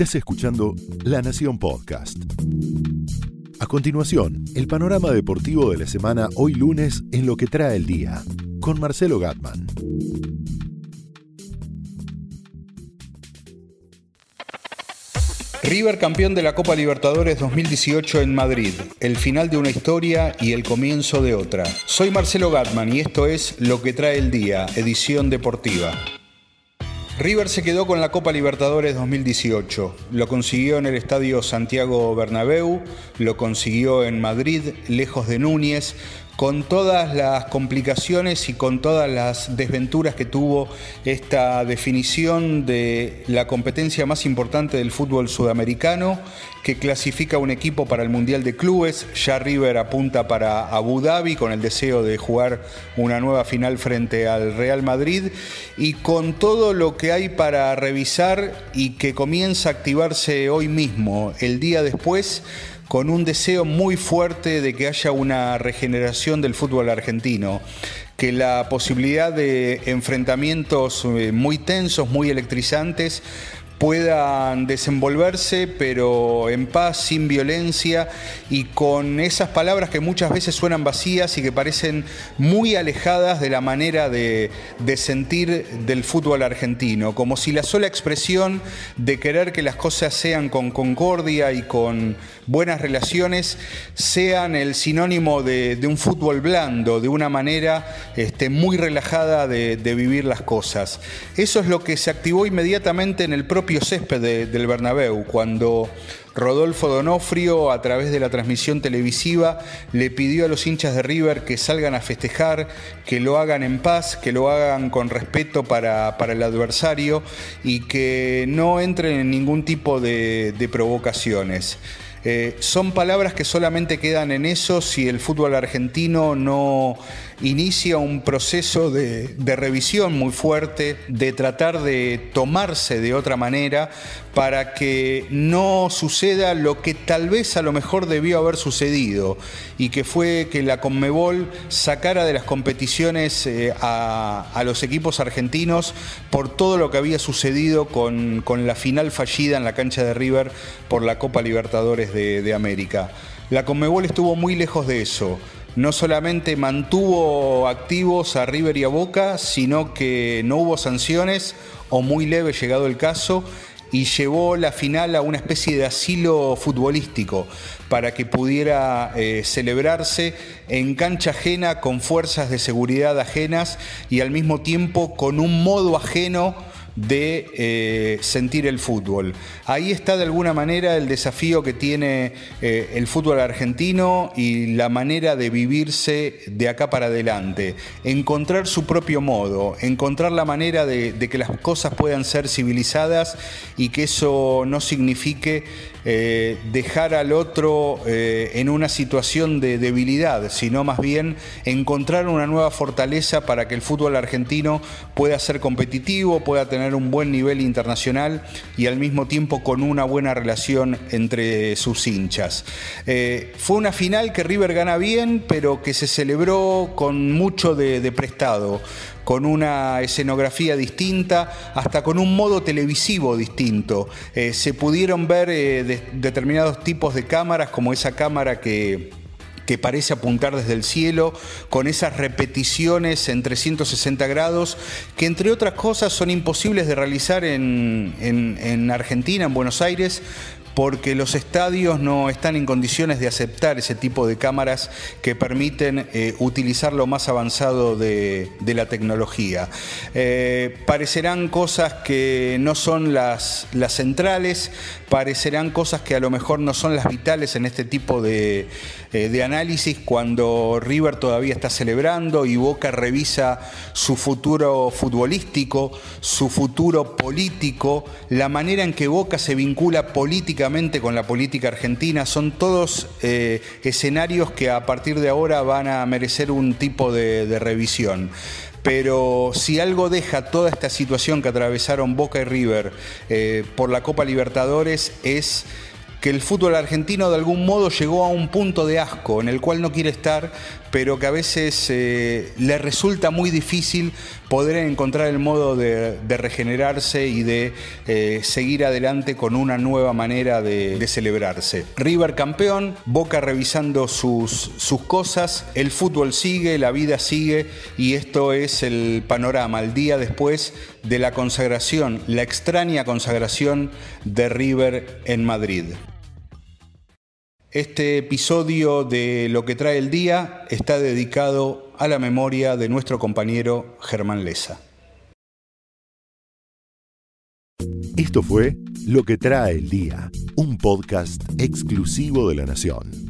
Estás escuchando La Nación Podcast. A continuación, el panorama deportivo de la semana hoy lunes en lo que trae el día, con Marcelo Gatman. River campeón de la Copa Libertadores 2018 en Madrid, el final de una historia y el comienzo de otra. Soy Marcelo Gatman y esto es Lo que trae el día, edición deportiva. River se quedó con la Copa Libertadores 2018. Lo consiguió en el Estadio Santiago Bernabéu, lo consiguió en Madrid, lejos de Núñez, con todas las complicaciones y con todas las desventuras que tuvo esta definición de la competencia más importante del fútbol sudamericano, que clasifica un equipo para el Mundial de Clubes. Ya River apunta para Abu Dhabi con el deseo de jugar una nueva final frente al Real Madrid y con todo lo que hay para revisar y que comienza a activarse hoy mismo, el día después con un deseo muy fuerte de que haya una regeneración del fútbol argentino, que la posibilidad de enfrentamientos eh, muy tensos, muy electrizantes, puedan desenvolverse, pero en paz, sin violencia y con esas palabras que muchas veces suenan vacías y que parecen muy alejadas de la manera de, sentir del fútbol argentino, como si la sola expresión de querer que las cosas sean con concordia y con buenas relaciones sean el sinónimo de, un fútbol blando, de una manera este, muy relajada de, vivir las cosas. Eso es lo que se activó inmediatamente en el propio césped del Bernabéu, cuando Rodolfo Donofrio, a través de la transmisión televisiva, le pidió a los hinchas de River que salgan a festejar, que lo hagan en paz, que lo hagan con respeto para, el adversario y que no entren en ningún tipo de, provocaciones. Eh, son palabras que solamente quedan en eso si el fútbol argentino no inicia un proceso de, revisión muy fuerte, de tratar de tomarse de otra manera para que no suceda lo que tal vez a lo mejor debió haber sucedido y que fue que la Conmebol sacara de las competiciones eh, a, los equipos argentinos por todo lo que había sucedido con, la final fallida en la cancha de River por la Copa Libertadores de, de América. La Conmebol estuvo muy lejos de eso no solamente mantuvo activos a River y a Boca, sino que no hubo sanciones o muy leve llegado el caso y llevó la final a una especie de asilo futbolístico para que pudiera eh, celebrarse en cancha ajena con fuerzas de seguridad ajenas y al mismo tiempo con un modo ajeno de eh, sentir el fútbol. Ahí está de alguna manera el desafío que tiene eh, el fútbol argentino y la manera de vivirse de acá para adelante. Encontrar su propio modo, encontrar la manera de, que las cosas puedan ser civilizadas y que eso no signifique eh, dejar al otro en una situación de debilidad, sino más bien encontrar una nueva fortaleza para que el fútbol argentino pueda ser competitivo, pueda tener un buen nivel internacional y al mismo tiempo con una buena relación entre sus hinchas. Eh, fue una final que River gana bien, pero que se celebró con mucho de, prestado con una escenografía distinta, hasta con un modo televisivo distinto. Eh, se pudieron ver eh, determinados tipos de cámaras, como esa cámara que que parece apuntar desde el cielo, con esas repeticiones en 360 grados, que entre otras cosas son imposibles de realizar en, en Argentina, en Buenos Aires, porque los estadios no están en condiciones de aceptar ese tipo de cámaras que permiten eh, utilizar lo más avanzado de, la tecnología. Eh, parecerán cosas que no son las, centrales, parecerán cosas que a lo mejor no son las vitales en este tipo de, eh, de análisis cuando River todavía está celebrando y Boca revisa su futuro futbolístico, su futuro político, la manera en que Boca se vincula con la política argentina. Son todos eh, escenarios que a partir de ahora van a merecer un tipo de, revisión pero si algo deja toda esta situación que atravesaron Boca y River eh, por la Copa Libertadores es que el fútbol argentino de algún modo llegó a un punto de asco en el cual no quiere estar pero que a veces eh, le resulta muy difícil poder encontrar el modo de, regenerarse y de eh, seguir adelante con una nueva manera de, celebrarse. River campeón, Boca revisando sus, sus cosas, el fútbol sigue, la vida sigue y esto es el panorama, el día después de la consagración, la extraña consagración de River en Madrid. Este episodio de Lo que trae el día está dedicado a la memoria de nuestro compañero Germán Leza. Esto fue Lo que trae el día, un podcast exclusivo de La Nación.